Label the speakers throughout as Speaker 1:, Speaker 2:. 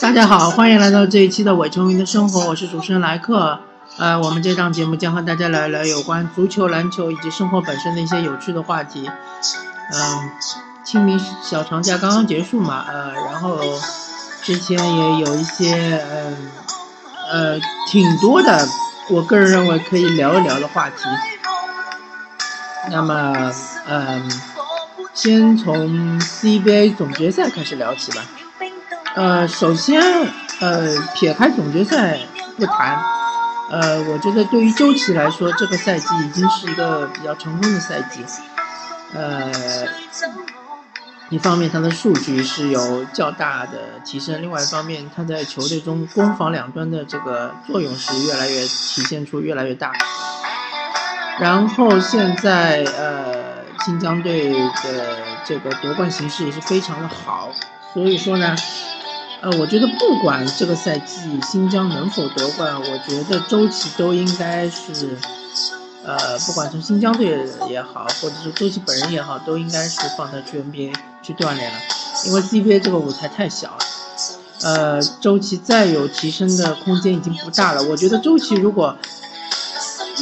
Speaker 1: 大家好，欢迎来到这一期的伪球迷的生活，我是主持人莱克。呃，我们这档节目将和大家聊聊有关足球、篮球以及生活本身的一些有趣的话题。嗯，清明小长假刚刚结束嘛，呃，然后之前也有一些嗯呃挺多的，我个人认为可以聊一聊的话题。那么，嗯，先从 CBA 总决赛开始聊起吧。呃，首先，呃，撇开总决赛不谈，呃，我觉得对于周琦来说，这个赛季已经是一个比较成功的赛季。呃，一方面他的数据是有较大的提升，另外一方面他在球队中攻防两端的这个作用是越来越体现出越来越大。然后现在，呃，新疆队的这个夺冠形势也是非常的好，所以说呢。呃，我觉得不管这个赛季新疆能否夺冠，我觉得周琦都应该是，呃，不管从新疆队也好，或者是周琦本人也好，都应该是放他去 NBA 去锻炼了，因为 CBA 这个舞台太小了。呃，周琦再有提升的空间已经不大了。我觉得周琦如果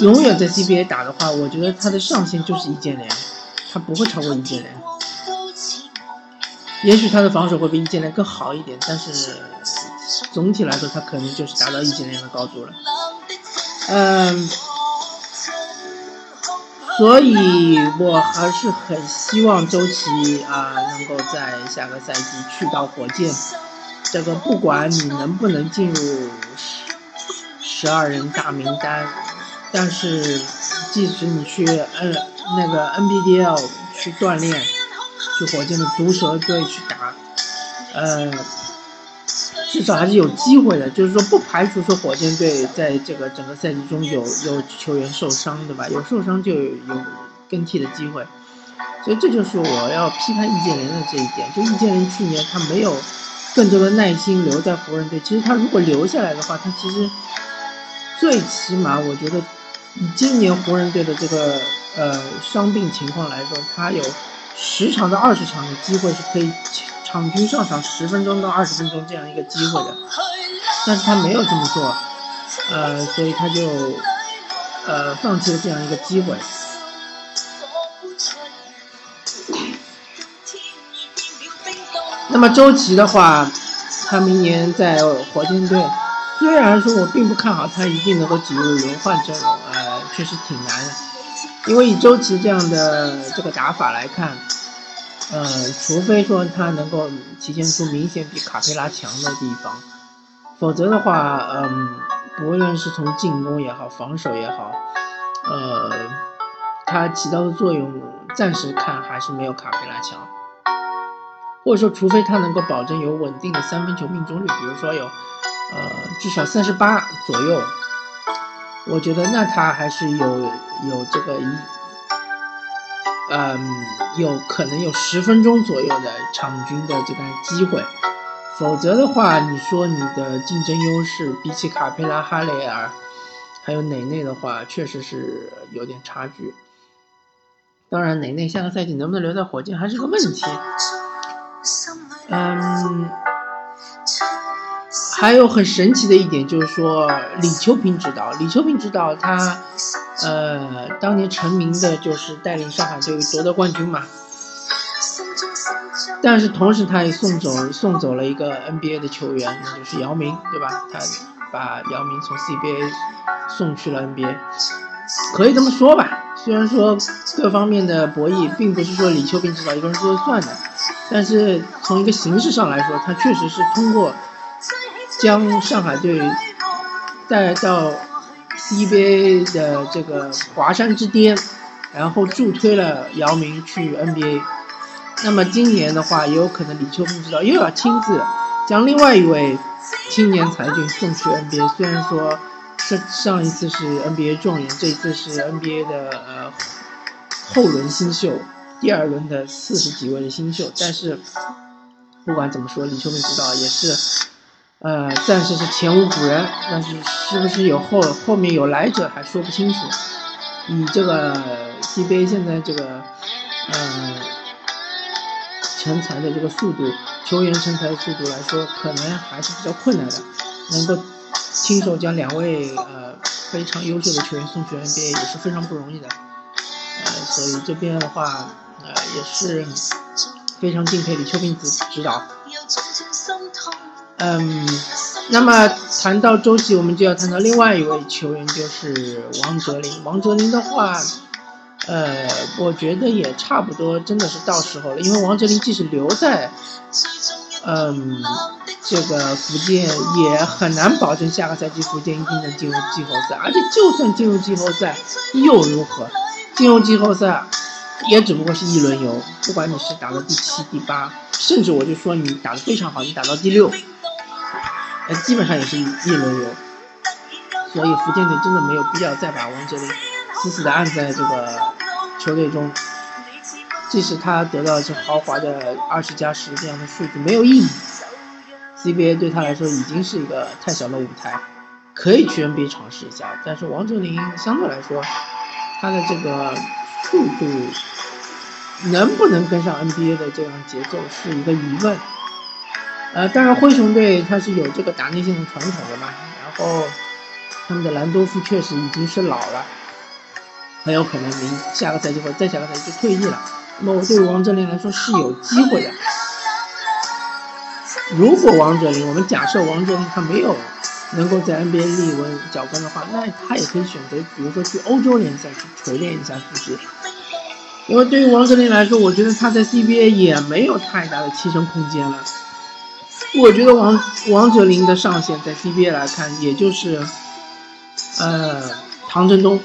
Speaker 1: 永远在 CBA 打的话，我觉得他的上限就是易建联，他不会超过易建联。也许他的防守会比易建联更好一点，但是总体来说，他可能就是达到易建联的高度了。嗯，所以我还是很希望周琦啊能够在下个赛季去到火箭。这个不管你能不能进入十二人大名单，但是即使你去嗯那个 NBDL 去锻炼。去火箭的毒蛇队去打，呃，至少还是有机会的。就是说，不排除说火箭队在这个整个赛季中有有球员受伤，对吧？有受伤就有更替的机会。所以这就是我要批判易建联的这一点。就易建联去年他没有更多的耐心留在湖人队。其实他如果留下来的话，他其实最起码我觉得以今年湖人队的这个呃伤病情况来说，他有。十场到二十场的机会是可以场均上场十分钟到二十分钟这样一个机会的，但是他没有这么做，呃，所以他就呃放弃了这样一个机会。那么周琦的话，他明年在火箭队，虽然说我并不看好他一定能够挤入轮换阵容，呃，确实挺难的。因为以周琦这样的这个打法来看，呃，除非说他能够体现出明显比卡佩拉强的地方，否则的话，嗯，不论是从进攻也好，防守也好，呃，他起到的作用暂时看还是没有卡佩拉强。或者说，除非他能够保证有稳定的三分球命中率，比如说有，呃，至少三十八左右。我觉得那他还是有有这个一，嗯，有可能有十分钟左右的场均的这个机会，否则的话，你说你的竞争优势比起卡佩拉、哈雷尔，还有内内的话，确实是有点差距。当然，内内下个赛季能不能留在火箭还是个问题。嗯。还有很神奇的一点就是说，李秋平指导，李秋平指导他，呃，当年成名的就是带领上海队夺得冠军嘛。但是同时他也送走送走了一个 NBA 的球员，那就是姚明，对吧？他把姚明从 CBA 送去了 NBA，可以这么说吧。虽然说各方面的博弈并不是说李秋平指导一个人说了算的，但是从一个形式上来说，他确实是通过。将上海队带到 CBA 的这个华山之巅，然后助推了姚明去 NBA。那么今年的话，也有可能李秋平知道又要亲自将另外一位青年才俊送去 NBA。虽然说上上一次是 NBA 状元，这一次是 NBA 的呃后轮新秀，第二轮的四十几位的新秀，但是不管怎么说，李秋平知道也是。呃，暂时是前无古人，但是是不是有后后面有来者还说不清楚。以这个 CBA 现在这个，呃，成才的这个速度，球员成才的速度来说，可能还是比较困难的。能够亲手将两位呃非常优秀的球员送去 NBA 也是非常不容易的。呃，所以这边的话，呃，也是非常敬佩李秋平指指导。嗯，那么谈到周琦，我们就要谈到另外一位球员，就是王哲林。王哲林的话，呃，我觉得也差不多，真的是到时候了。因为王哲林即使留在，嗯，这个福建，也很难保证下个赛季福建一定能进入季后赛。而且就算进入季后赛，又如何？进入季后赛，也只不过是一轮游。不管你是打到第七、第八，甚至我就说你打得非常好，你打到第六。呃，基本上也是一轮游，所以福建队真的没有必要再把王哲林死死的按在这个球队中，即使他得到这豪华的二十加十这样的数据没有意义，CBA 对他来说已经是一个太小的舞台，可以去 NBA 尝试一下，但是王哲林相对来说，他的这个速度能不能跟上 NBA 的这样节奏是一个疑问。呃，当然，灰熊队他是有这个打内线的传统的嘛，然后他们的兰多夫确实已经是老了，很有可能明下个赛季或再下个赛季就退役了。那么我对王哲林来说是有机会的。如果王哲林，我们假设王哲林他没有能够在 NBA 立稳脚跟的话，那他也可以选择，比如说去欧洲联赛去锤炼一下自己。因为对于王哲林来说，我觉得他在 CBA 也没有太大的提升空间了。我觉得王王哲林的上限在 CBA 来看，也就是，呃，唐振东，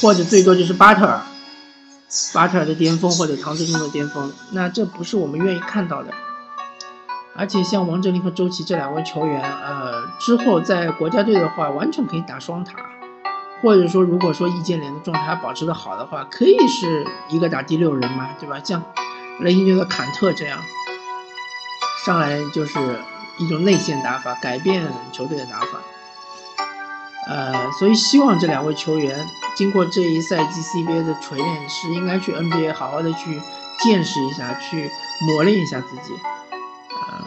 Speaker 1: 或者最多就是巴特尔，巴特尔的巅峰或者唐振东的巅峰，那这不是我们愿意看到的。而且像王哲林和周琦这两位球员，呃，之后在国家队的话，完全可以打双塔，或者说如果说易建联的状态保持的好的话，可以是一个打第六人嘛，对吧？像雷霆队的坎特这样。上来就是一种内线打法，改变球队的打法。呃，所以希望这两位球员经过这一赛季 CBA 的锤炼，是应该去 NBA 好好的去见识一下，去磨练一下自己。嗯，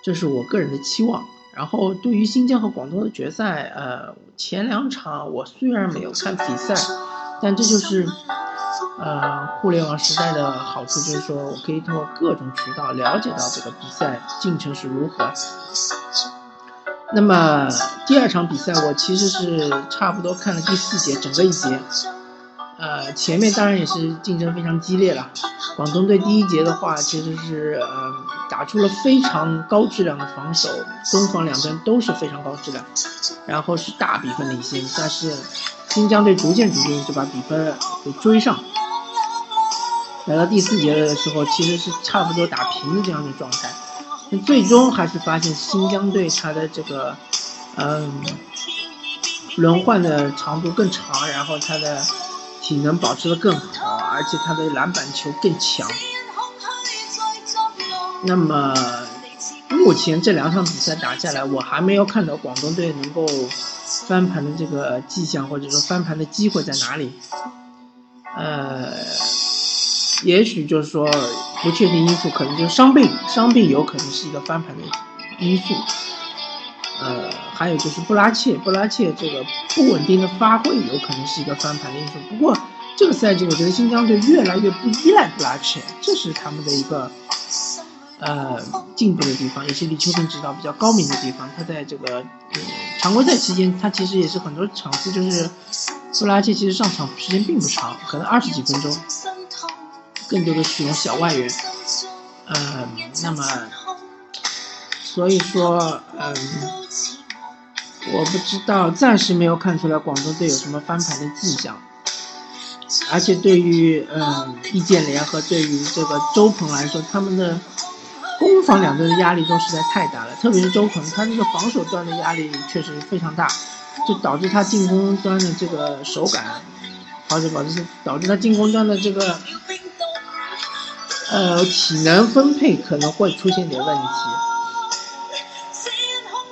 Speaker 1: 这是我个人的期望。然后对于新疆和广东的决赛，呃，前两场我虽然没有看比赛，但这就是。呃，互联网时代的好处就是说我可以通过各种渠道了解到这个比赛进程是如何。那么第二场比赛我其实是差不多看了第四节整个一节，呃，前面当然也是竞争非常激烈了。广东队第一节的话其实是呃打出了非常高质量的防守，攻防两端都是非常高质量，然后是大比分领先，但是新疆队逐渐逐渐就把比分给追上。来到第四节的时候，其实是差不多打平的这样的状态，那最终还是发现新疆队他的这个，嗯，轮换的长度更长，然后他的体能保持的更好，而且他的篮板球更强。那么目前这两场比赛打下来，我还没有看到广东队能够翻盘的这个迹象，或者说翻盘的机会在哪里？呃。也许就是说，不确定因素可能就是伤病，伤病有可能是一个翻盘的因素。呃，还有就是布拉切，布拉切这个不稳定的发挥有可能是一个翻盘的因素。不过这个赛季，我觉得新疆队越来越不依赖布拉切，这是他们的一个呃进步的地方，也是李秋平指导比较高明的地方。他在这个常规赛期间，他其实也是很多场次就是布拉切其实上场时间并不长，可能二十几分钟。更多的使用小外援，嗯，那么，所以说，嗯，我不知道，暂时没有看出来广东队有什么翻盘的迹象，而且对于嗯易建联和对于这个周鹏来说，他们的攻防两端的压力都实在太大了，特别是周鹏，他这个防守端的压力确实非常大，就导致他进攻端的这个手感，或者导致导致他进攻端的这个。呃，体能分配可能会出现点问题。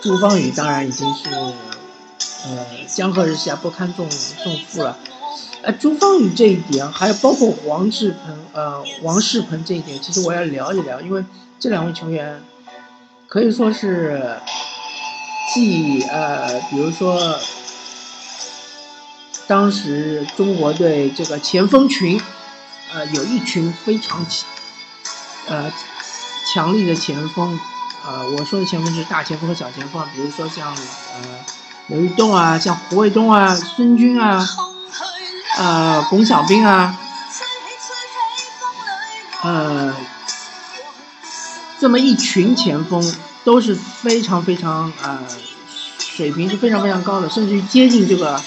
Speaker 1: 朱芳雨当然已经是，呃，江河日下不堪重重负了。呃，朱芳雨这一点，还有包括王志鹏，呃，王仕鹏这一点，其实我要聊一聊，因为这两位球员可以说是既呃，比如说当时中国队这个前锋群，呃，有一群非常呃强力的前锋，呃，我说的前锋是大前锋和小前锋，比如说像呃刘玉栋啊，像胡卫东啊，孙军啊。呃，龚小兵啊，呃，这么一群前锋都是非常非常呃，水平是非常非常高的，甚至于接近这个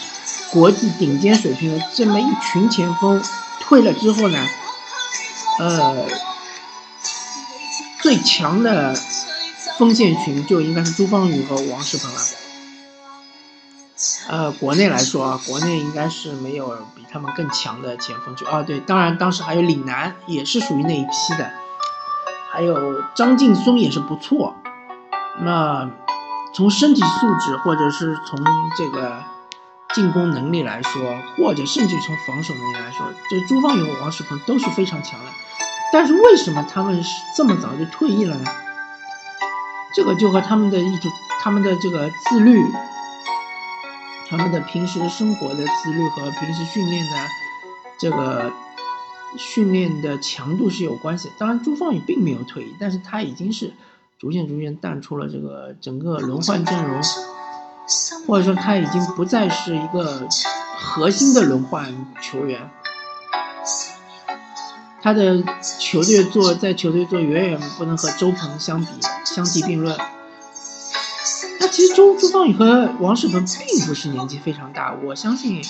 Speaker 1: 国际顶尖水平的这么一群前锋退了之后呢，呃，最强的锋线群就应该是朱芳雨和王仕鹏了。呃，国内来说啊，国内应该是没有比他们更强的前锋就。哦，对，当然当时还有李楠，也是属于那一批的，还有张劲松也是不错。那从身体素质，或者是从这个进攻能力来说，或者甚至从防守能力来说，这朱芳雨和王仕鹏都是非常强的。但是为什么他们是这么早就退役了呢？这个就和他们的一种，他们的这个自律。他们的平时生活的自律和平时训练的这个训练的强度是有关系。当然，朱芳雨并没有退役，但是他已经是逐渐逐渐淡出了这个整个轮换阵容，或者说他已经不再是一个核心的轮换球员。他的球队做在球队做远远不能和周鹏相比相提并论。那其实周朱芳雨和王仕鹏并不是年纪非常大，我相信，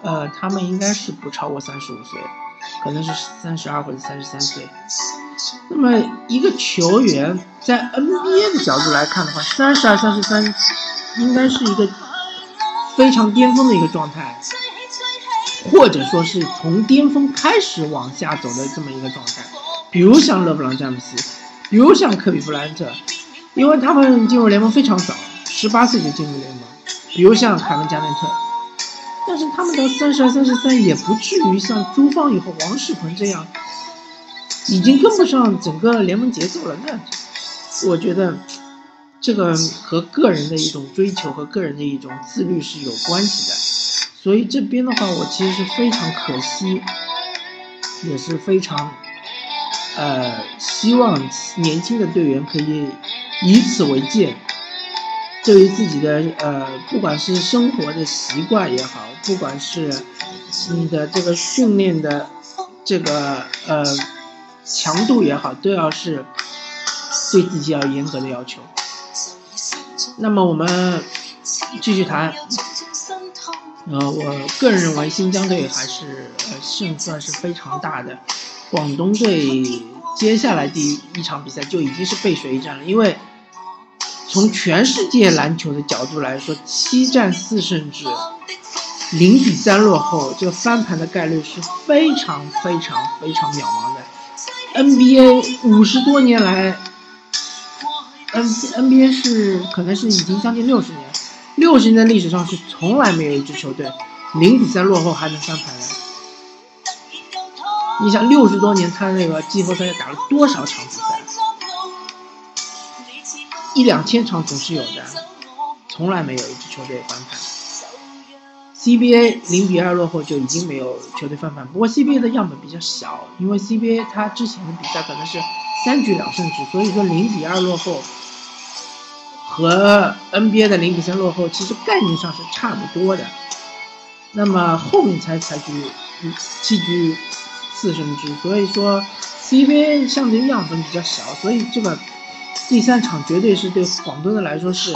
Speaker 1: 呃，他们应该是不超过三十五岁，可能是三十二或者三十三岁。那么一个球员在 NBA 的角度来看的话，三十二、三十三，应该是一个非常巅峰的一个状态，或者说是从巅峰开始往下走的这么一个状态。比如像勒布朗詹姆斯，比如像科比布莱恩特。因为他们进入联盟非常早，十八岁就进入联盟，比如像凯文加内特，但是他们到三十二、三十三也不至于像朱芳雨和王仕鹏这样，已经跟不上整个联盟节奏了。那我觉得这个和个人的一种追求和个人的一种自律是有关系的。所以这边的话，我其实是非常可惜，也是非常呃希望年轻的队员可以。以此为鉴，对于自己的呃，不管是生活的习惯也好，不管是你的这个训练的这个呃强度也好，都要是对自己要严格的要求。那么我们继续谈，呃，我个人认为新疆队还是呃胜算是非常大的，广东队接下来第一场比赛就已经是背水一战了，因为。从全世界篮球的角度来说，七战四胜制，零比三落后，这个翻盘的概率是非常非常非常渺茫的。NBA 五十多年来，N NBA 是可能是已经将近六十年，六十年的历史上是从来没有一支球队零比三落后还能翻盘的。你想六十多年，他那个季后赛打了多少场比赛？一两千场总是有的，从来没有一支球队翻盘。CBA 零比二落后就已经没有球队翻盘，不过 CBA 的样本比较小，因为 CBA 它之前的比赛可能是三局两胜制，所以说零比二落后和 NBA 的零比三落后其实概念上是差不多的。那么后面才采取七局四胜制，所以说 CBA 相对样本比较小，所以这个。第三场绝对是对广东的来说是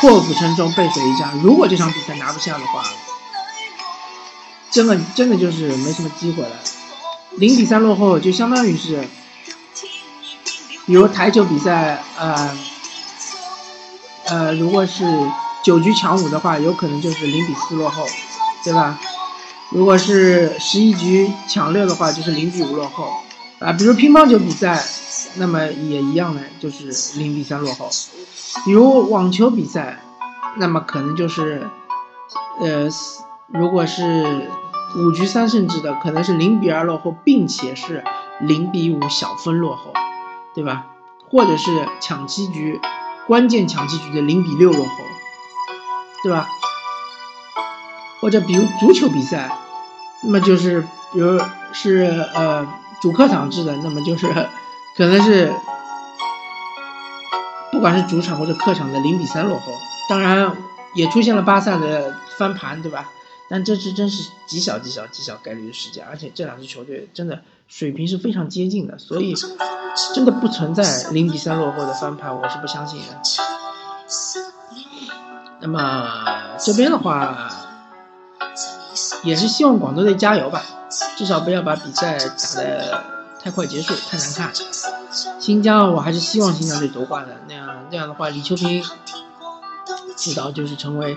Speaker 1: 破釜沉舟、背水一战。如果这场比赛拿不下的话，真的真的就是没什么机会了。零比三落后，就相当于是，比如台球比赛，呃呃，如果是九局抢五的话，有可能就是零比四落后，对吧？如果是十一局抢六的话，就是零比五落后。啊，比如乒乓球比赛。那么也一样的，就是零比三落后。比如网球比赛，那么可能就是，呃，如果是五局三胜制的，可能是零比二落后，并且是零比五小分落后，对吧？或者是抢七局，关键抢七局的零比六落后，对吧？或者比如足球比赛，那么就是比如是呃主客场制的，那么就是可能是不管是主场或者客场的零比三落后，当然也出现了巴萨的翻盘，对吧？但这是真是极小极小极小概率的事件，而且这两支球队真的水平是非常接近的，所以真的不存在零比三落后的翻盘，我是不相信的。那么这边的话，也是希望广州队加油吧，至少不要把比赛打得太快结束，太难看。新疆我还是希望新疆队夺冠的，那样这样的话，李秋平指导就是成为。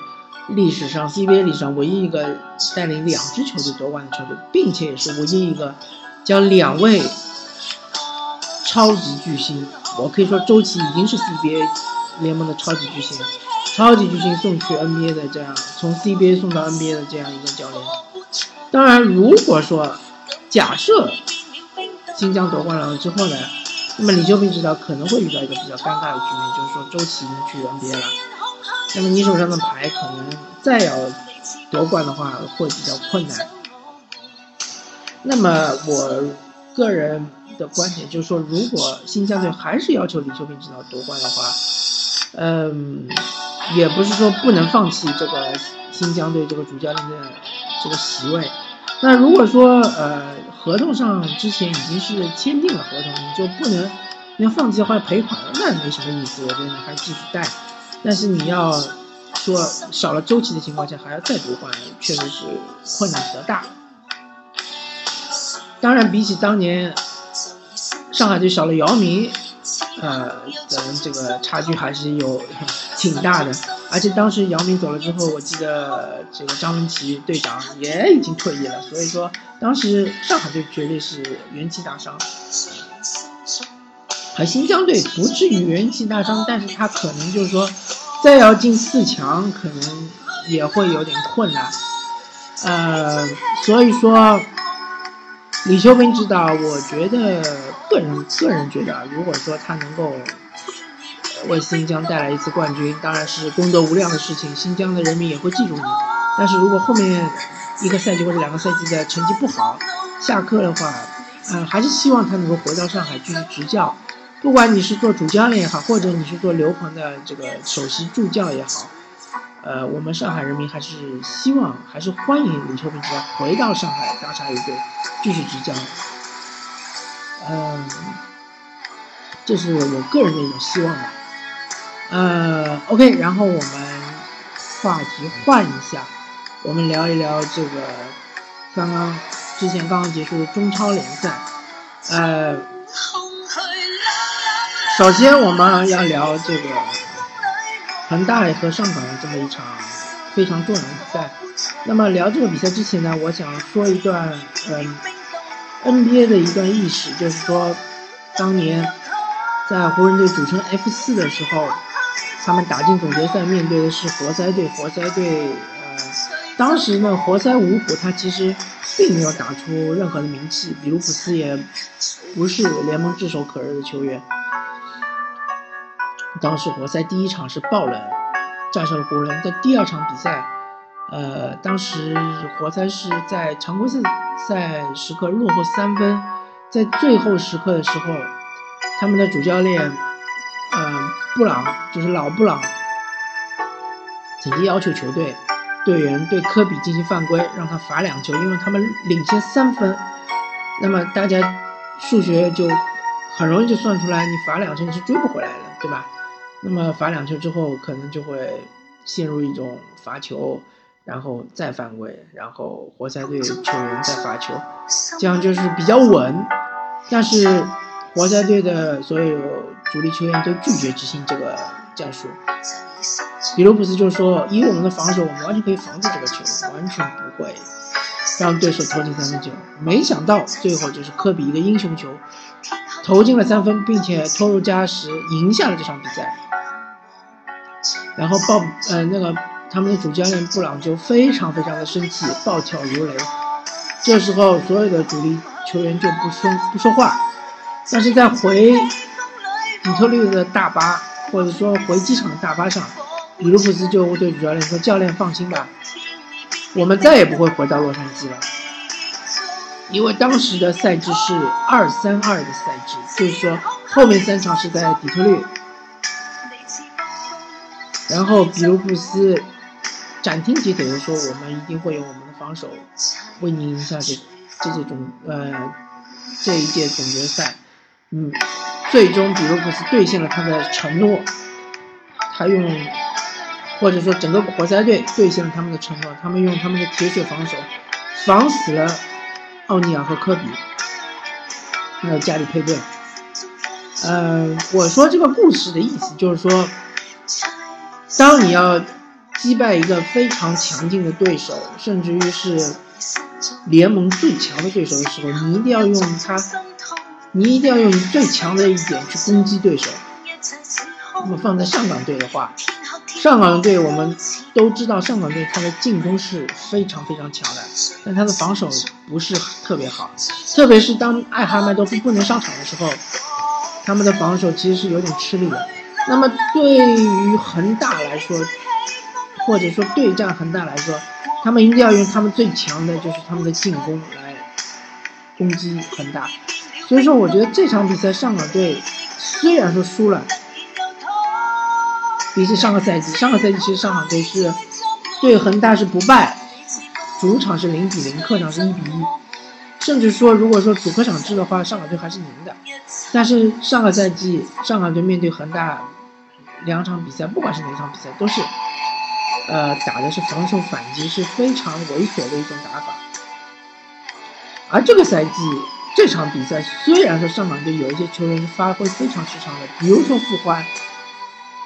Speaker 1: 历史上 CBA 历史上唯一一个带领两支球队夺冠的球队，并且也是唯一一个将两位超级巨星，我可以说周琦已经是 CBA 联盟的超级巨星，超级巨星送去 NBA 的这样，从 CBA 送到 NBA 的这样一个教练。当然，如果说假设新疆夺冠了之后呢，那么李秋平指导可能会遇到一个比较尴尬的局面，就是说周琦已经去 NBA 了。那么你手上的牌可能再要夺冠的话会比较困难。那么我个人的观点就是说，如果新疆队还是要求李秋平指导夺冠的话，嗯，也不是说不能放弃这个新疆队这个主教练的这个席位。那如果说呃合同上之前已经是签订了合同，你就不能要放弃的话赔款，那没什么意思。我觉得你还继续带。但是你要说少了周琦的情况下还要再夺冠，确实是困难比较大。当然，比起当年上海队少了姚明，呃，咱们这个差距还是有挺大的。而且当时姚明走了之后，我记得这个张文琪队长也已经退役了，所以说当时上海队绝对是元气大伤。而新疆队不至于元气大伤，但是他可能就是说，再要进四强，可能也会有点困难。呃，所以说，李秋平指导，我觉得个人个人觉得，如果说他能够为新疆带来一次冠军，当然是功德无量的事情，新疆的人民也会记住你。但是如果后面一个赛季或者两个赛季的成绩不好，下课的话，嗯，还是希望他能够回到上海继续执教。不管你是做主教练也好，或者你是做刘鹏的这个首席助教也好，呃，我们上海人民还是希望，还是欢迎李秋平指导回到上海大鲨鱼队继续执教。嗯，这是我个人的一种希望吧。呃，OK，然后我们话题换一下，我们聊一聊这个刚刚之前刚刚结束的中超联赛，呃。首先，我们要聊这个恒大和上港的这么一场非常重要的比赛。那么，聊这个比赛之前呢，我想说一段嗯 NBA 的一段历史，就是说，当年在湖人队组成 F 四的时候，他们打进总决赛，面对的是活塞队。活塞队，呃，当时呢，活塞五虎他其实并没有打出任何的名气，比卢普斯也不是联盟炙手可热的球员。当时活塞第一场是爆冷战胜了湖人，在第二场比赛，呃，当时活塞是在常规赛赛时刻落后三分，在最后时刻的时候，他们的主教练，嗯，布朗就是老布朗，曾经要求球队队员对科比进行犯规，让他罚两球，因为他们领先三分。那么大家数学就很容易就算出来，你罚两球你是追不回来的，对吧？那么罚两球之后，可能就会陷入一种罚球，然后再犯规，然后活塞队球员再罚球，这样就是比较稳。但是活塞队的所有主力球员都拒绝执行这个战术。比卢普斯就说：“以我们的防守，我们完全可以防住这个球，完全不会让对手投进三分球。”没想到最后就是科比一个英雄球，投进了三分，并且拖入加时，赢下了这场比赛。然后暴，呃，那个他们的主教练布朗就非常非常的生气，暴跳如雷，这时候所有的主力球员就不说不说话，但是在回底特律的大巴或者说回机场的大巴上，比卢普斯就对主教练说：“教练放心吧，我们再也不会回到洛杉矶了。”因为当时的赛制是二三二的赛制，就是说后面三场是在底特律，然后比卢普斯斩钉截铁的说：“我们一定会用我们的防守为您赢下这这这种呃这一届总决赛。”嗯，最终比卢普斯兑现了他的承诺，他用或者说整个活塞队兑现了他们的承诺，他们用他们的铁血防守防死了。奥尼尔和科比，还有加里佩顿。嗯，我说这个故事的意思就是说，当你要击败一个非常强劲的对手，甚至于是联盟最强的对手的时候，你一定要用他，你一定要用最强的一点去攻击对手。那么放在上港队的话。上港队我们都知道，上港队他的进攻是非常非常强的，但他的防守不是特别好，特别是当艾哈迈多夫不能上场的时候，他们的防守其实是有点吃力的。那么对于恒大来说，或者说对战恒大来说，他们一定要用他们最强的就是他们的进攻来攻击恒大。所以说，我觉得这场比赛上港队虽然说输了。比起上个赛季，上个赛季其实上港队是对恒大是不败，主场是零比零，客场是一比一，甚至说如果说主客场制的话，上港队还是赢的。但是上个赛季上港队面对恒大两场比赛，不管是哪场比赛，都是呃打的是防守反击，是非常猥琐的一种打法。而这个赛季这场比赛，虽然说上港队有一些球员是发挥非常失常的，比如说傅欢。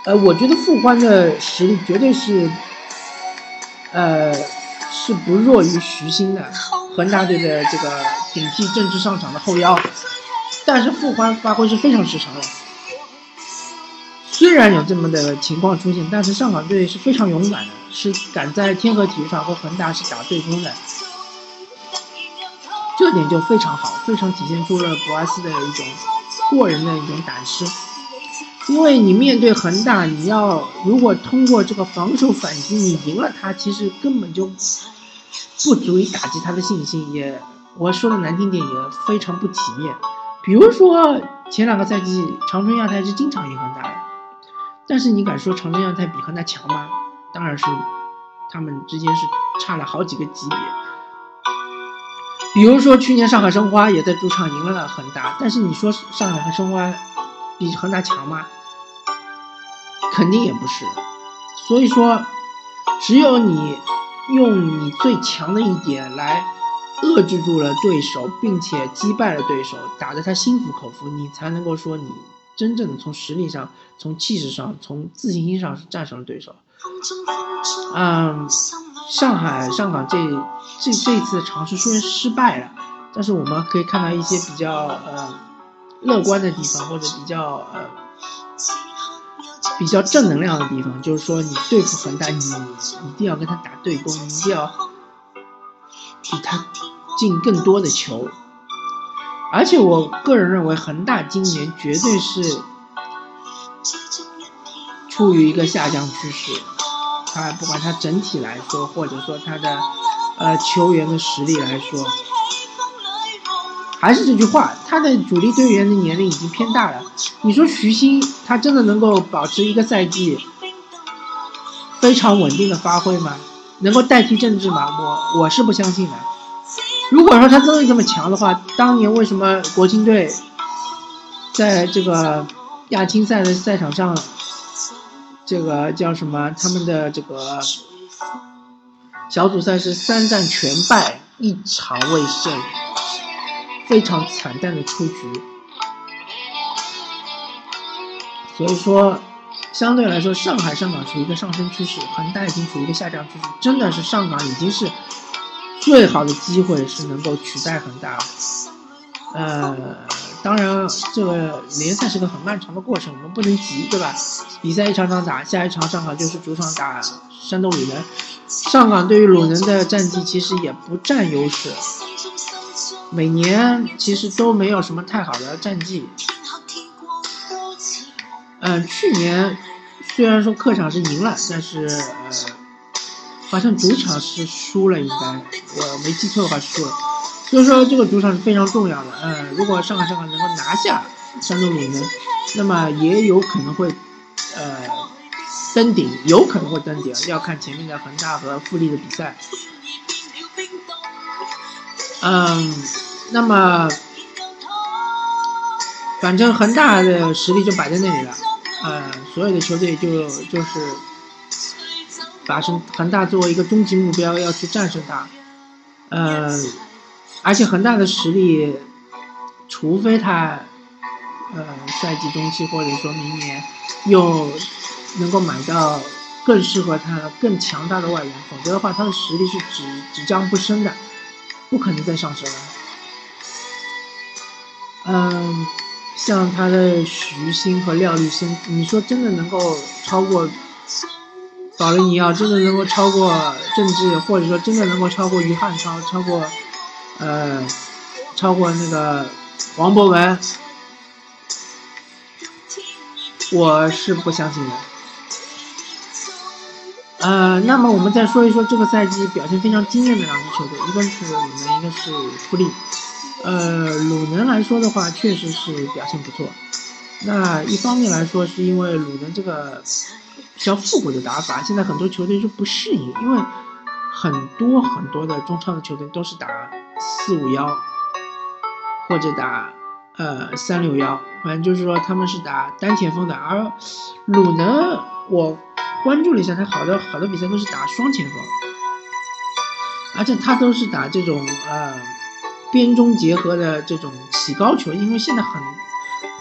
Speaker 1: 呃，我觉得傅欢的实力绝对是，呃，是不弱于徐新的恒大队的这个顶替正式上场的后腰，但是傅欢发挥是非常失常的。虽然有这么的情况出现，但是上港队是非常勇敢的，是敢在天河体育场和恒大是打对攻的，这点就非常好，非常体现出了博阿斯的一种过人的一种胆识。因为你面对恒大，你要如果通过这个防守反击你赢了他，其实根本就不足以打击他的信心，也我说的难听点也非常不体面。比如说前两个赛季长春亚泰是经常赢恒大的，但是你敢说长春亚泰比恒大强吗？当然是，他们之间是差了好几个级别。比如说去年上海申花也在主场赢了恒大，但是你说上海和申花。比恒大强吗？肯定也不是。所以说，只有你用你最强的一点来遏制住了对手，并且击败了对手，打得他心服口服，你才能够说你真正的从实力上、从气势上、从自信心上是战胜了对手。嗯，上海上港这这这次尝试虽然失败了，但是我们可以看到一些比较呃。乐观的地方，或者比较呃比较正能量的地方，就是说你对付恒大，你一定要跟他打对攻，你一定要比他进更多的球。而且我个人认为，恒大今年绝对是处于一个下降趋势。他不管他整体来说，或者说他的呃球员的实力来说。还是这句话，他的主力队员的年龄已经偏大了。你说徐新，他真的能够保持一个赛季非常稳定的发挥吗？能够代替郑智吗？我我是不相信的。如果说他真的这么强的话，当年为什么国青队在这个亚青赛的赛场上，这个叫什么？他们的这个小组赛是三战全败，一场未胜。非常惨淡的出局，所以说，相对来说，上海上港处于一个上升趋势，恒大已经处于一个下降趋势，真的是上港已经是最好的机会是能够取代恒大。呃，当然，这个联赛是个很漫长的过程，我们不能急，对吧？比赛一场场打，下一场上港就是主场打山东鲁能，上港对于鲁能的战绩其实也不占优势。每年其实都没有什么太好的战绩。嗯，去年虽然说客场是赢了，但是呃，好像主场是输了，应该我没记错的话输了。所以说这个主场是非常重要的。嗯，如果上海上港能够拿下山东鲁能，那么也有可能会呃登顶，有可能会登顶，要看前面的恒大和富力的比赛。嗯，那么反正恒大的实力就摆在那里了。呃，所有的球队就就是把恒恒大作为一个终极目标，要去战胜它。呃，而且恒大的实力，除非他呃赛季中期或者说明年又能够买到更适合他、更强大的外援，否则的话，他的实力是只只降不升的，不可能再上升了。嗯。像他的徐新和廖立生，你说真的能够超过保利尼奥，真的能够超过郑智，或者说真的能够超过于汉超，超过呃，超过那个王博文，我是不相信的。呃，那么我们再说一说这个赛季表现非常惊艳的两支球队，一个是鲁能，一个是富力。呃，鲁能来说的话，确实是表现不错。那一方面来说，是因为鲁能这个比较复古的打法，现在很多球队就不适应，因为很多很多的中超的球队都是打四五幺，或者打呃三六幺，反正就是说他们是打单前锋的。而鲁能，我关注了一下，他好多好多比赛都是打双前锋，而且他都是打这种呃。边中结合的这种起高球，因为现在很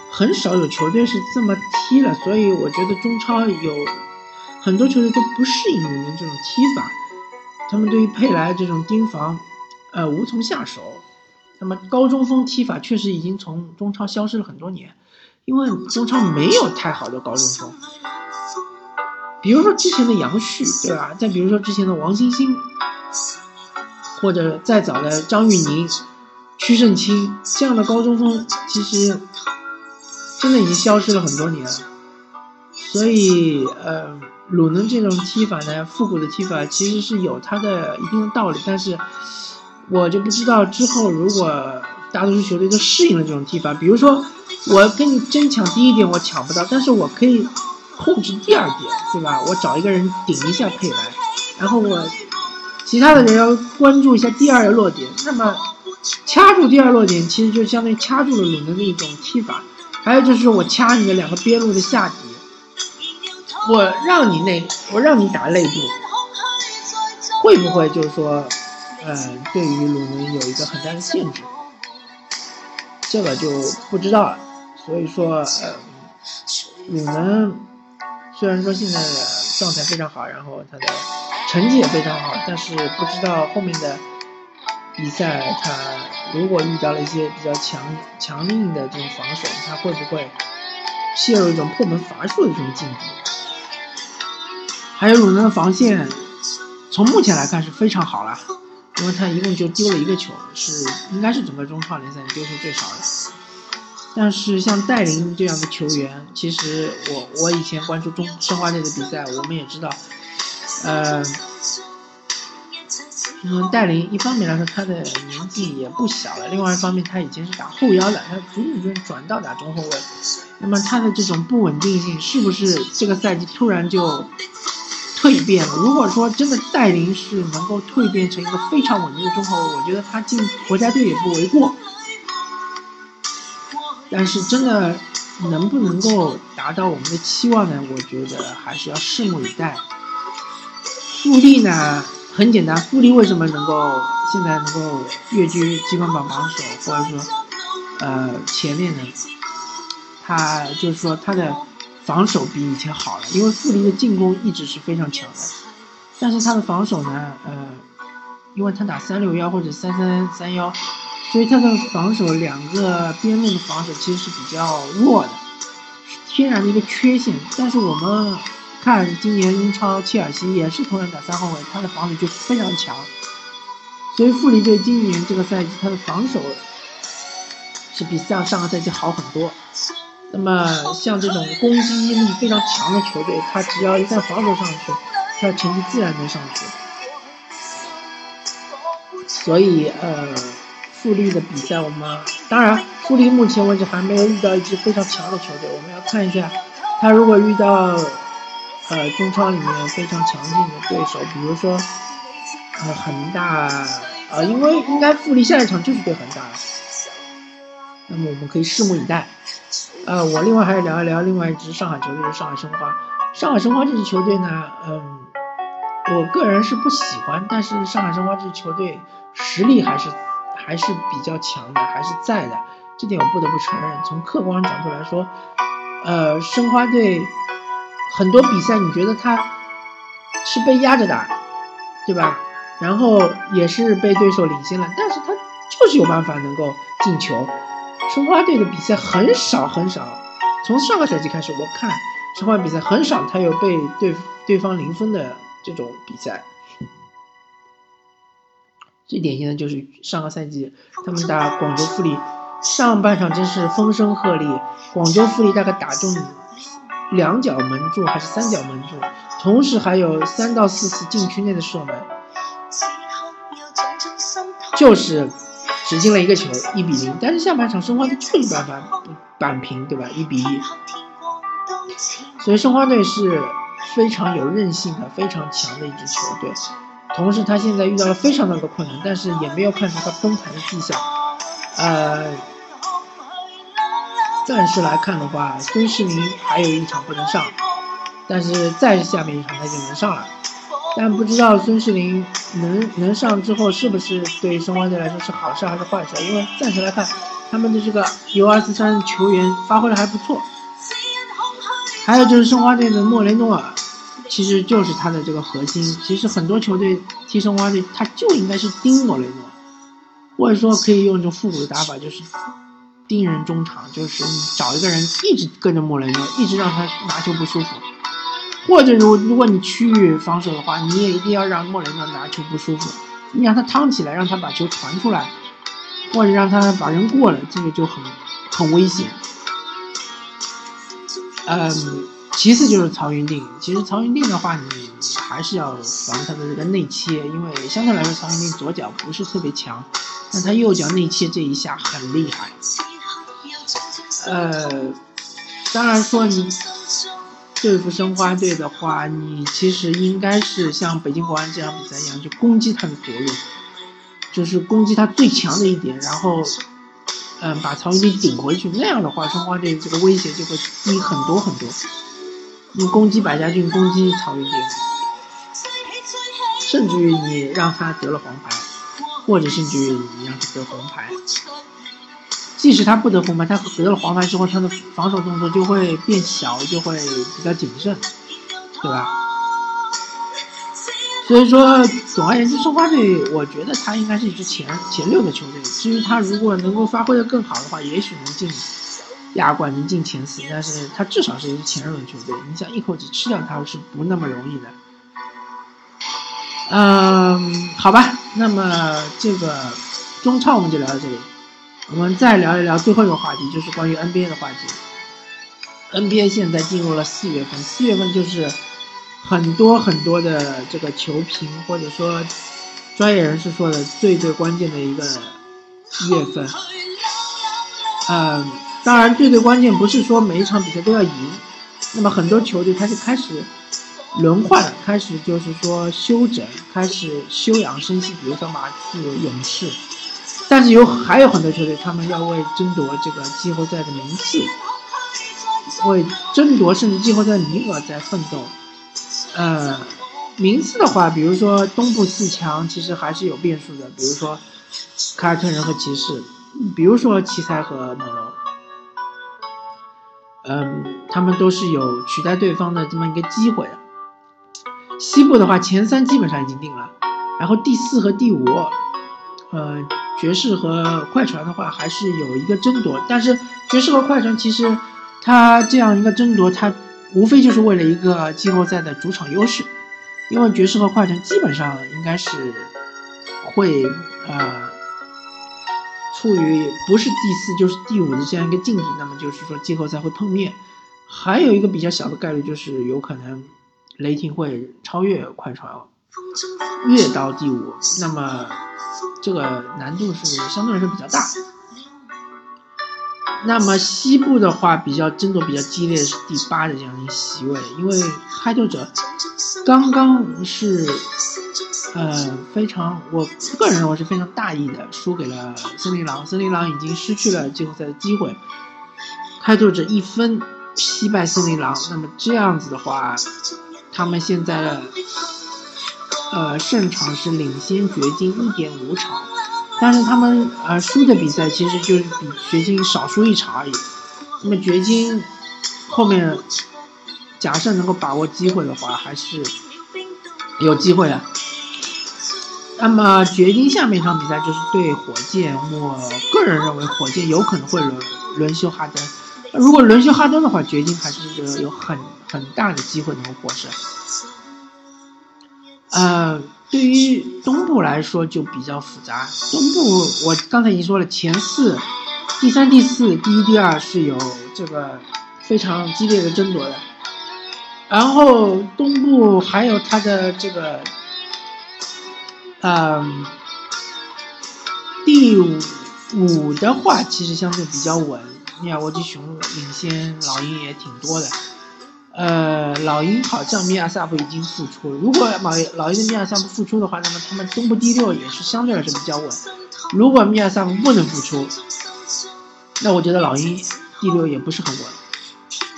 Speaker 1: 很少有球队是这么踢了，所以我觉得中超有很多球队都不适应鲁能这种踢法，他们对于佩莱这种盯防，呃无从下手。那么高中锋踢法确实已经从中超消失了很多年，因为中超没有太好的高中锋，比如说之前的杨旭，对吧？再比如说之前的王欣欣，或者再早的张玉宁。曲胜清这样的高中锋，其实真的已经消失了很多年了。所以，呃，鲁能这种踢法呢，复古的踢法其实是有它的一定的道理。但是，我就不知道之后如果大多数球队都适应了这种踢法，比如说我跟你争抢第一点，我抢不到，但是我可以控制第二点，对吧？我找一个人顶一下佩莱，然后我其他的人要关注一下第二个落点，那么。掐住第二落点，其实就相当于掐住了鲁能的一种踢法。还有就是我掐你的两个边路的下底，我让你内，我让你打内部，会不会就是说，嗯，对于鲁能有一个很大的限制？这个就不知道了。所以说，呃，鲁能虽然说现在的状态非常好，然后他的成绩也非常好，但是不知道后面的。比赛他如果遇到了一些比较强强硬的这种防守，他会不会陷入一种破门乏术的这种境地？还有鲁能的防线，从目前来看是非常好了，因为他一共就丢了一个球，是应该是整个中超联赛丢球最少的。但是像戴琳这样的球员，其实我我以前关注中申花队的比赛，我们也知道，呃。嗯，戴琳一方面来说，他的年纪也不小了；，另外一方面，他以前是打后腰的，他逐渐逐渐转到打中后卫。那么他的这种不稳定性，是不是这个赛季突然就蜕变了？如果说真的戴琳是能够蜕变成一个非常稳定的中后卫，我觉得他进国家队也不为过。但是真的能不能够达到我们的期望呢？我觉得还是要拭目以待。富力呢？很简单，富力为什么能够现在能够跃居积分榜榜首，或者说，呃，前面呢？他就是说他的防守比以前好了，因为富力的进攻一直是非常强的，但是他的防守呢，呃，因为他打三六幺或者三三三幺，所以他的防守两个边路的防守其实是比较弱的，天然的一个缺陷。但是我们。看今年英超切尔西也是同样打三后卫，他的防守就非常强，所以富力队今年这个赛季他的防守是比上上个赛季好很多。那么像这种攻击力非常强的球队，他只要一旦防守上去，他的成绩自然能上去。所以呃，富力的比赛我们当然，富力目前为止还没有遇到一支非常强的球队，我们要看一下，他如果遇到呃中超里面非常强劲的对手，比如说呃恒大啊，因为应该富力下一场就是对恒大，那么我们可以拭目以待。呃，我另外还要聊一聊另外一支上海球队，是上海申花。上海申花这支球队呢，嗯，我个人是不喜欢，但是上海申花这支球队实力还是还是比较强的，还是在的，这点我不得不承认。从客观角度来说，呃，申花队很多比赛你觉得他是被压着打，对吧？然后也是被对手领先了，但是他就是有办法能够进球。申花队的比赛很少很少，从上个赛季开始，我看申花比赛很少，他有被对对方零分的这种比赛。最典型的就是上个赛季他们打广州富力，上半场真是风声鹤唳，广州富力大概打中两脚门柱还是三脚门柱，同时还有三到四次禁区内的射门，就是。只进了一个球，一比零。但是下半场申花队就是办法扳平，对吧？一比一。所以申花队是非常有韧性的、非常强的一支球队。同时，他现在遇到了非常大的困难，但是也没有看出他崩盘的迹象。呃，暂时来看的话，孙世林还有一场不能上，但是再下面一场他就能上了。但不知道孙世林能能上之后是不是对申花队来说是好事还是坏事？因为暂时来看，他们的这个 U 二四三球员发挥的还不错。还有就是申花队的莫雷诺尔，其实就是他的这个核心。其实很多球队踢申花队，他就应该是盯莫雷诺，或者说可以用一种复古的打法，就是盯人中场，就是你找一个人一直跟着莫雷诺，一直让他拿球不舒服。或者如如果你区域防守的话，你也一定要让莫雷诺拿球不舒服，你让他趟起来，让他把球传出来，或者让他把人过了，这个就很很危险。嗯，其次就是曹云定，其实曹云定的话，你还是要防他的这个内切，因为相对来说曹云定左脚不是特别强，但他右脚内切这一下很厉害。呃，当然说你。对付申花队的话，你其实应该是像北京国安这场比赛一样，就攻击他的左路，就是攻击他最强的一点，然后，嗯，把曹云金顶回去。那样的话，申花队这个威胁就会低很多很多。你攻击百家俊，攻击曹云金，甚至于你让他得了黄牌，或者甚至于你让他得红牌。即使他不得红牌，他得了黄牌之后，他的防守动作就会变小，就会比较谨慎，对吧？所以说，总而言之，申花队我觉得他应该是一支前前六的球队。至于他如果能够发挥的更好的话，也许能进亚冠，能进前四。但是他至少是一支前六的球队，你想一口气吃掉他是不那么容易的。嗯，好吧，那么这个中超我们就聊到这里。我们再聊一聊最后一个话题，就是关于 NBA 的话题。NBA 现在进入了四月份，四月份就是很多很多的这个球评或者说专业人士说的最最关键的一个月份。嗯，当然最最关键不是说每一场比赛都要赢，那么很多球队开始开始轮换，开始就是说休整，开始休养生息，比如说马刺、勇士。但是有还有很多球队，他们要为争夺这个季后赛的名次，为争夺甚至季后赛名额在奋斗。呃，名次的话，比如说东部四强，其实还是有变数的。比如说凯尔特人和骑士，比如说奇才和猛龙，嗯，他们都是有取代对方的这么一个机会的。西部的话，前三基本上已经定了，然后第四和第五，呃。爵士和快船的话还是有一个争夺，但是爵士和快船其实，他这样一个争夺，他无非就是为了一个季后赛的主场优势，因为爵士和快船基本上应该是会啊处于不是第四就是第五的这样一个境地，那么就是说季后赛会碰面。还有一个比较小的概率就是有可能雷霆会超越快船，越到第五。那么这个难度是相对来说比较大。那么西部的话，比较争夺比较激烈的是第八的这样一个席位，因为开拓者刚刚是，呃，非常，我个人认为是非常大意的输给了森林狼，森林狼已经失去了季后赛的机会，开拓者一分惜败森林狼，那么这样子的话，他们现在的，呃，胜场是领先掘金一点五场。但是他们呃输的比赛其实就是比掘金少输一场而已。那么掘金后面假设能够把握机会的话，还是有机会的。那么掘金下面一场比赛就是对火箭，我个人认为火箭有可能会轮轮休哈登。如果轮休哈登的话，掘金还是有很很大的机会能够获胜。呃。对于东部来说就比较复杂。东部我刚才已经说了，前四、第三、第四、第一、第二是有这个非常激烈的争夺的。然后东部还有它的这个，嗯，第五的话其实相对比较稳，密尔沃基熊领先老鹰也挺多的。呃，老鹰好像米尔萨布已经复出了。如果老老鹰的米尔萨布复出的话，那么他们东部第六也是相对来说比较稳。如果米尔萨布不能复出，那我觉得老鹰第六也不是很稳。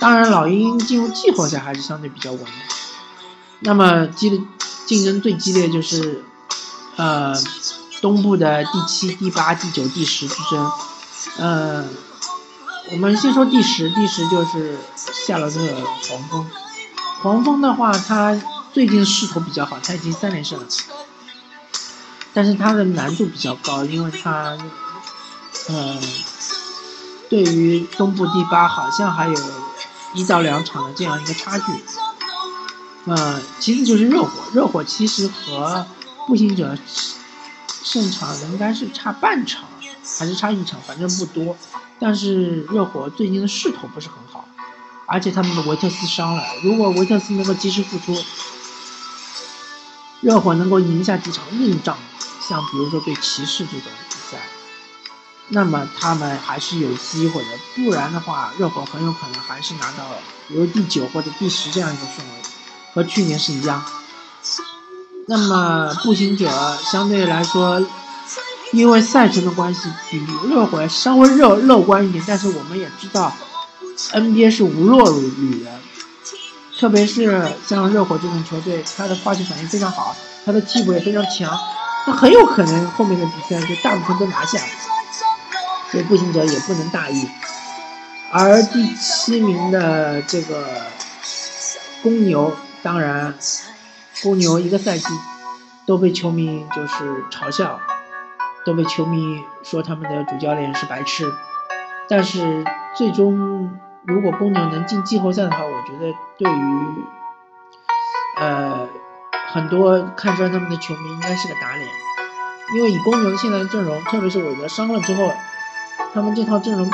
Speaker 1: 当然，老鹰进入季后赛还是相对比较稳的。那么激烈竞争最激烈就是，呃，东部的第七、第八、第九、第十之争，呃。我们先说第十，第十就是夏洛特黄蜂。黄蜂的话，他最近势头比较好，他已经三连胜了。但是他的难度比较高，因为他，呃，对于东部第八好像还有一到两场的这样一个差距。呃，其次就是热火，热火其实和步行者胜场应该是差半场，还是差一场，反正不多。但是热火最近的势头不是很好，而且他们的维特斯伤了。如果维特斯能够及时复出，热火能够赢下几场硬仗，像比如说对骑士这种比赛，那么他们还是有机会的。不然的话，热火很有可能还是拿到比如第九或者第十这样一个顺位，和去年是一样。那么步行者相对来说。因为赛程的关系，比热火稍微乐乐观一点，但是我们也知道，NBA 是无弱不履的，特别是像热火这种球队，他的化学反应非常好，他的替补也非常强，他很有可能后面的比赛就大部分都拿下，所以步行者也不能大意。而第七名的这个公牛，当然，公牛一个赛季都被球迷就是嘲笑。都被球迷说他们的主教练是白痴，但是最终如果公牛能进季后赛的话，我觉得对于呃很多看穿他们的球迷应该是个打脸，因为以公牛现在的阵容，特别是韦德伤了之后，他们这套阵容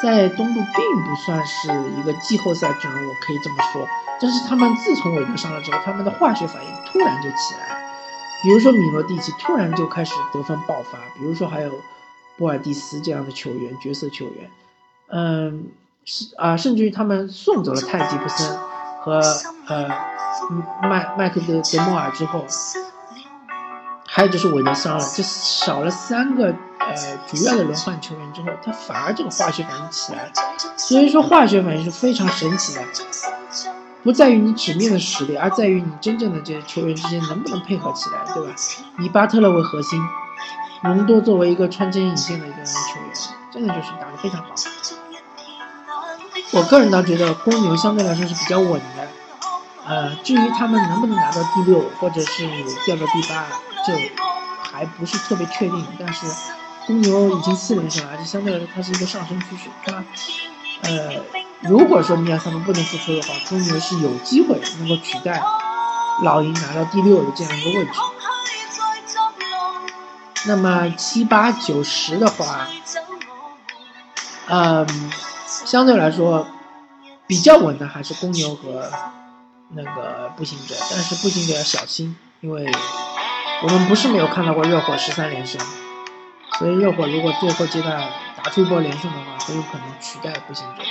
Speaker 1: 在东部并不算是一个季后赛阵容，我可以这么说。但是他们自从韦德伤了之后，他们的化学反应突然就起来了。比如说米罗蒂奇突然就开始得分爆发，比如说还有波尔蒂斯这样的球员，角色球员，嗯，是啊，甚至于他们送走了泰吉布森和呃麦麦克德德莫尔之后，还有就是韦德伤了，就少了三个呃主要的轮换球员之后，他反而这个化学反应起来了，所以说化学反应是非常神奇的。不在于你纸面的实力，而在于你真正的这些球员之间能不能配合起来，对吧？以巴特勒为核心，隆多作为一个穿针引线的一个球员，真的就是打得非常好。我个人倒觉得公牛相对来说是比较稳的，呃，至于他们能不能拿到第六或者是掉到第八，就还不是特别确定。但是公牛已经四连胜了，而且相对来说它是一个上升趋势，它，呃。如果说米尔萨姆不能复出的话，公牛是有机会能够取代老鹰拿到第六的这样一个位置。那么七八九十的话，嗯，相对来说比较稳的还是公牛和那个步行者，但是步行者要小心，因为我们不是没有看到过热火十三连胜，所以热火如果最后阶段打出一波连胜的话，很有可能取代步行者，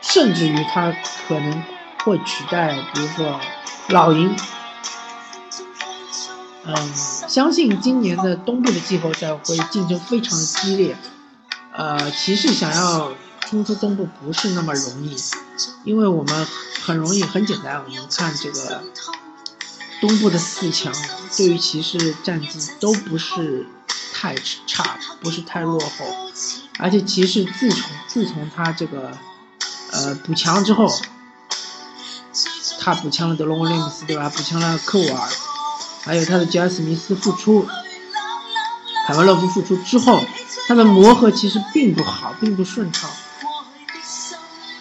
Speaker 1: 甚至于他可能会取代，比如说老鹰。嗯，相信今年的东部的季后赛会竞争非常激烈。呃，骑士想要冲出东部不是那么容易，因为我们很容易很简单，我们看这个东部的四强，对于骑士战绩都不是太差，不是太落后。而且骑士自从自从他这个呃补强之后，他补强了德隆威廉姆斯，对吧？补强了科沃尔。还有他的吉尔史密斯复出，凯文勒夫复出之后，他的磨合其实并不好，并不顺畅。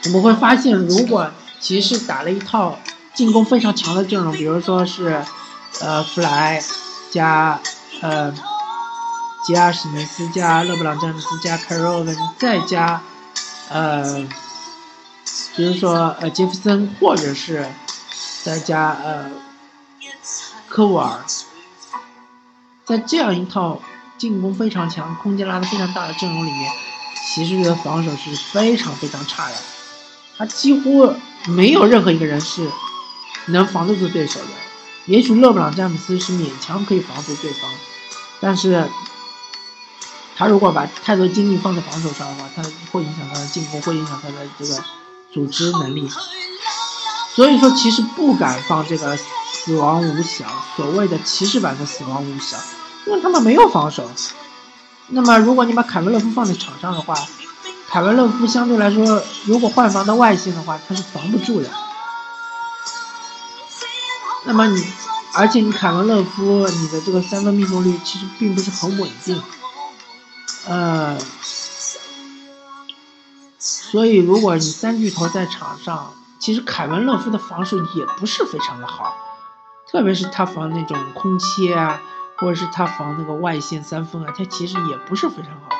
Speaker 1: 我们会发现，如果骑士打了一套进攻非常强的阵容，比如说是，呃，弗莱加呃吉尔史密斯加勒布朗詹姆斯加凯尔文再加呃，比如说呃杰弗森，或者是再加呃。科沃尔在这样一套进攻非常强、空间拉得非常大的阵容里面，骑士队的防守是非常非常差的。他几乎没有任何一个人是能防得住对手的。也许勒布朗·詹姆斯是勉强可以防住对方，但是他如果把太多精力放在防守上的话，他会影响他的进攻，会影响他的这个组织能力。所以说，其实不敢放这个。死亡五小，所谓的骑士版的死亡五小，因为他们没有防守。那么，如果你把凯文勒夫放在场上的话，凯文勒夫相对来说，如果换防到外线的话，他是防不住的。那么你，而且你凯文勒夫，你的这个三分命中率其实并不是很稳定。呃，所以如果你三巨头在场上，其实凯文勒夫的防守也不是非常的好。特别是他防那种空切啊，或者是他防那个外线三分啊，他其实也不是非常好。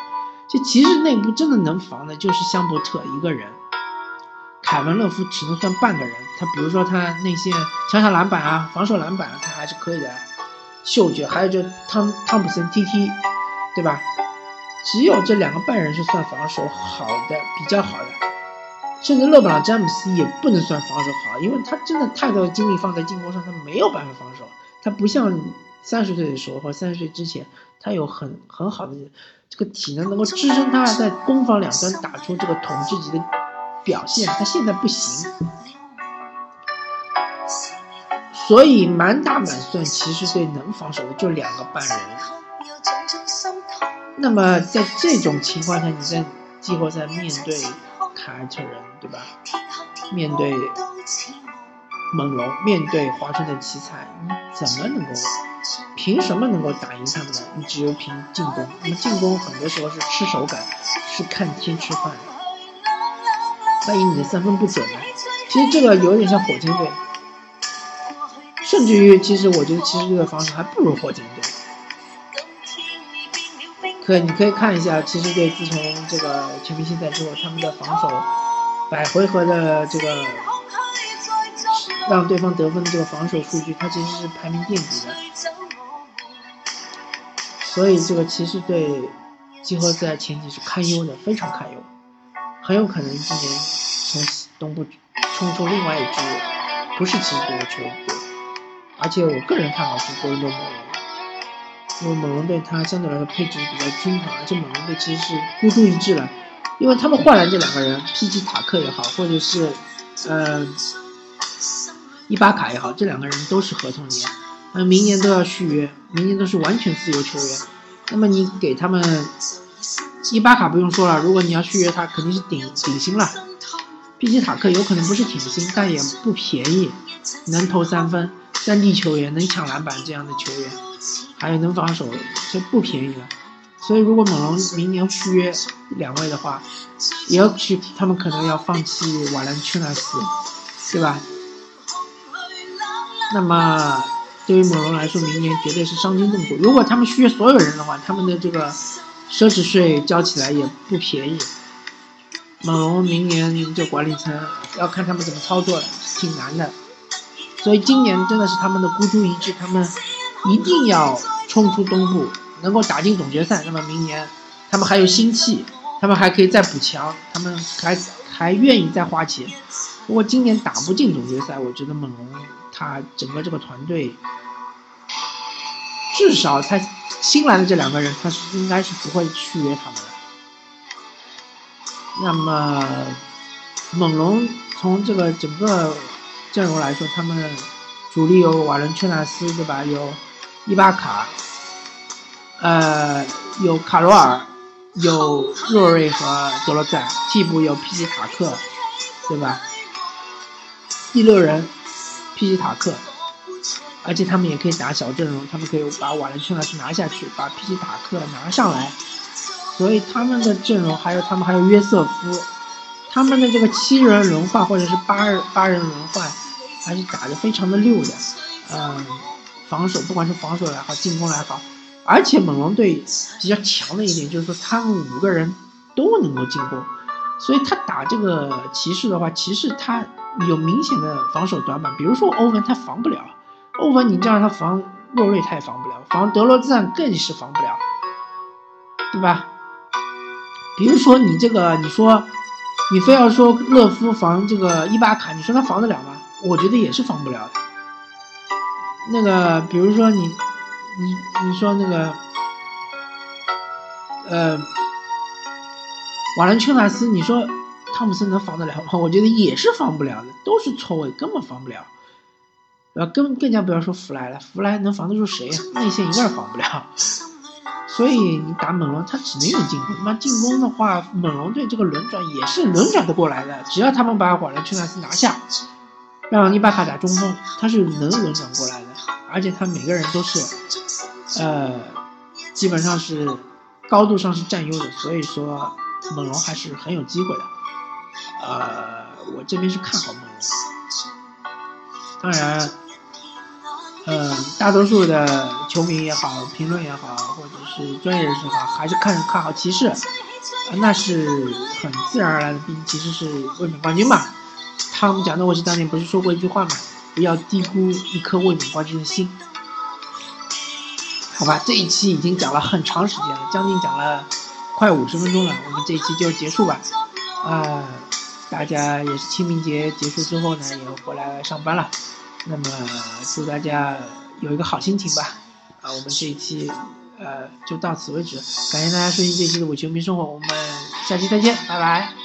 Speaker 1: 就骑士内部真的能防的，就是香伯特一个人，凯文勒夫只能算半个人。他比如说他内线抢抢篮板啊，防守篮板他还是可以的，嗅觉。还有就汤汤普森 TT，对吧？只有这两个半人是算防守好的，比较好的。甚至勒布朗詹姆斯也不能算防守好，因为他真的太多的精力放在进攻上，他没有办法防守。他不像三十岁的时候或三十岁之前，他有很很好的这个体能，能够支撑他在攻防两端打出这个统治级的表现。他现在不行，所以满打满算，骑士队能防守的就两个半人。那么在这种情况下，你在季后赛面对。凯尔特人对吧？面对猛龙，面对华盛顿奇才，你怎么能够？凭什么能够打赢他们呢？你只有凭进攻。那么进攻很多时候是吃手感，是看天吃饭。万一你的三分不准呢？其实这个有点像火箭队，甚至于，其实我觉得其实这个防守还不如火箭队。可你可以看一下，骑士队自从这个全明星赛之后，他们的防守百回合的这个让对方得分的这个防守数据，它其实是排名垫底的。所以这个骑士队季后赛前景是堪忧的，非常堪忧，很有可能今年从东部冲出另外一支不是骑士队的球队，而且我个人看好是多伦多猛因为猛龙队它相对来说配置比较均衡，而且猛龙队其实是孤注一掷了，因为他们换来这两个人，，PG 塔克也好，或者是，呃，伊巴卡也好，这两个人都是合同年，那明年都要续约，明年都是完全自由球员。那么你给他们，伊巴卡不用说了，如果你要续约他，肯定是顶顶薪了。PG 塔克有可能不是顶薪，但也不便宜，能投三分，三地球员，能抢篮板这样的球员。还有能防守，这不便宜了。所以如果猛龙明年续约两位的话，也许他们可能要放弃瓦兰丘纳斯，对吧？那么对于猛龙来说，明年绝对是伤筋动骨。如果他们续约所有人的话，他们的这个奢侈税交起来也不便宜。猛龙明年这管理层要看他们怎么操作了，挺难的。所以今年真的是他们的孤注一掷，他们一定要冲出东部，能够打进总决赛。那么明年他们还有心气，他们还可以再补强，他们还还愿意再花钱。如果今年打不进总决赛，我觉得猛龙他整个这个团队，至少他新来的这两个人，他是应该是不会续约他们的。那么猛龙从这个整个阵容来说，他们主力有瓦伦丘纳斯，对吧？有伊巴卡，呃，有卡罗尔，有洛瑞和德罗赞，替补有皮奇塔克，对吧？第六人，皮奇塔克，而且他们也可以打小阵容，他们可以把瓦伦丘纳斯拿下去，把皮奇塔克拿上来，所以他们的阵容还有他们还有约瑟夫，他们的这个七人轮换或者是八人八人轮换，还是打得非常的溜的，嗯，防守不管是防守也好，进攻也好，而且猛龙队比较强的一点就是说他们五个人都能够进攻，所以他打这个骑士的话，骑士他。有明显的防守短板，比如说欧文他防不了，欧文你这样他防洛瑞他也防不了，防德罗赞更是防不了，对吧？比如说你这个，你说你非要说勒夫防这个伊巴卡，你说他防得了吗？我觉得也是防不了的。那个比如说你你你说那个呃瓦伦丘纳斯，你说。汤姆森能防得了吗？我觉得也是防不了的，都是错位，根本防不了。呃，更更加不要说弗莱了，弗莱能防得住谁呀？内线一个人防不了。所以你打猛龙，他只能用进攻。那进攻的话，猛龙队这个轮转也是轮转得过来的，只要他们把瓦伦丘纳斯拿下，让伊巴卡打中锋，他是能轮转过来的。而且他每个人都是，呃，基本上是高度上是占优的，所以说猛龙还是很有机会的。呃，我这边是看好猛龙。当然，呃，大多数的球迷也好，评论也好，或者是专业人士也好，还是看看好骑士。那是很自然而然的，毕竟骑士是卫冕冠军嘛。汤姆讲的，我是当年不是说过一句话嘛？不要低估一颗卫冕冠军的心。好吧，这一期已经讲了很长时间了，将近讲了快五十分钟了，我们这一期就结束吧。啊。大家也是清明节结束之后呢，也回来上班了。那么祝大家有一个好心情吧。啊，我们这一期呃就到此为止，感谢大家收听这一期的伪球迷生活，我们下期再见，拜拜。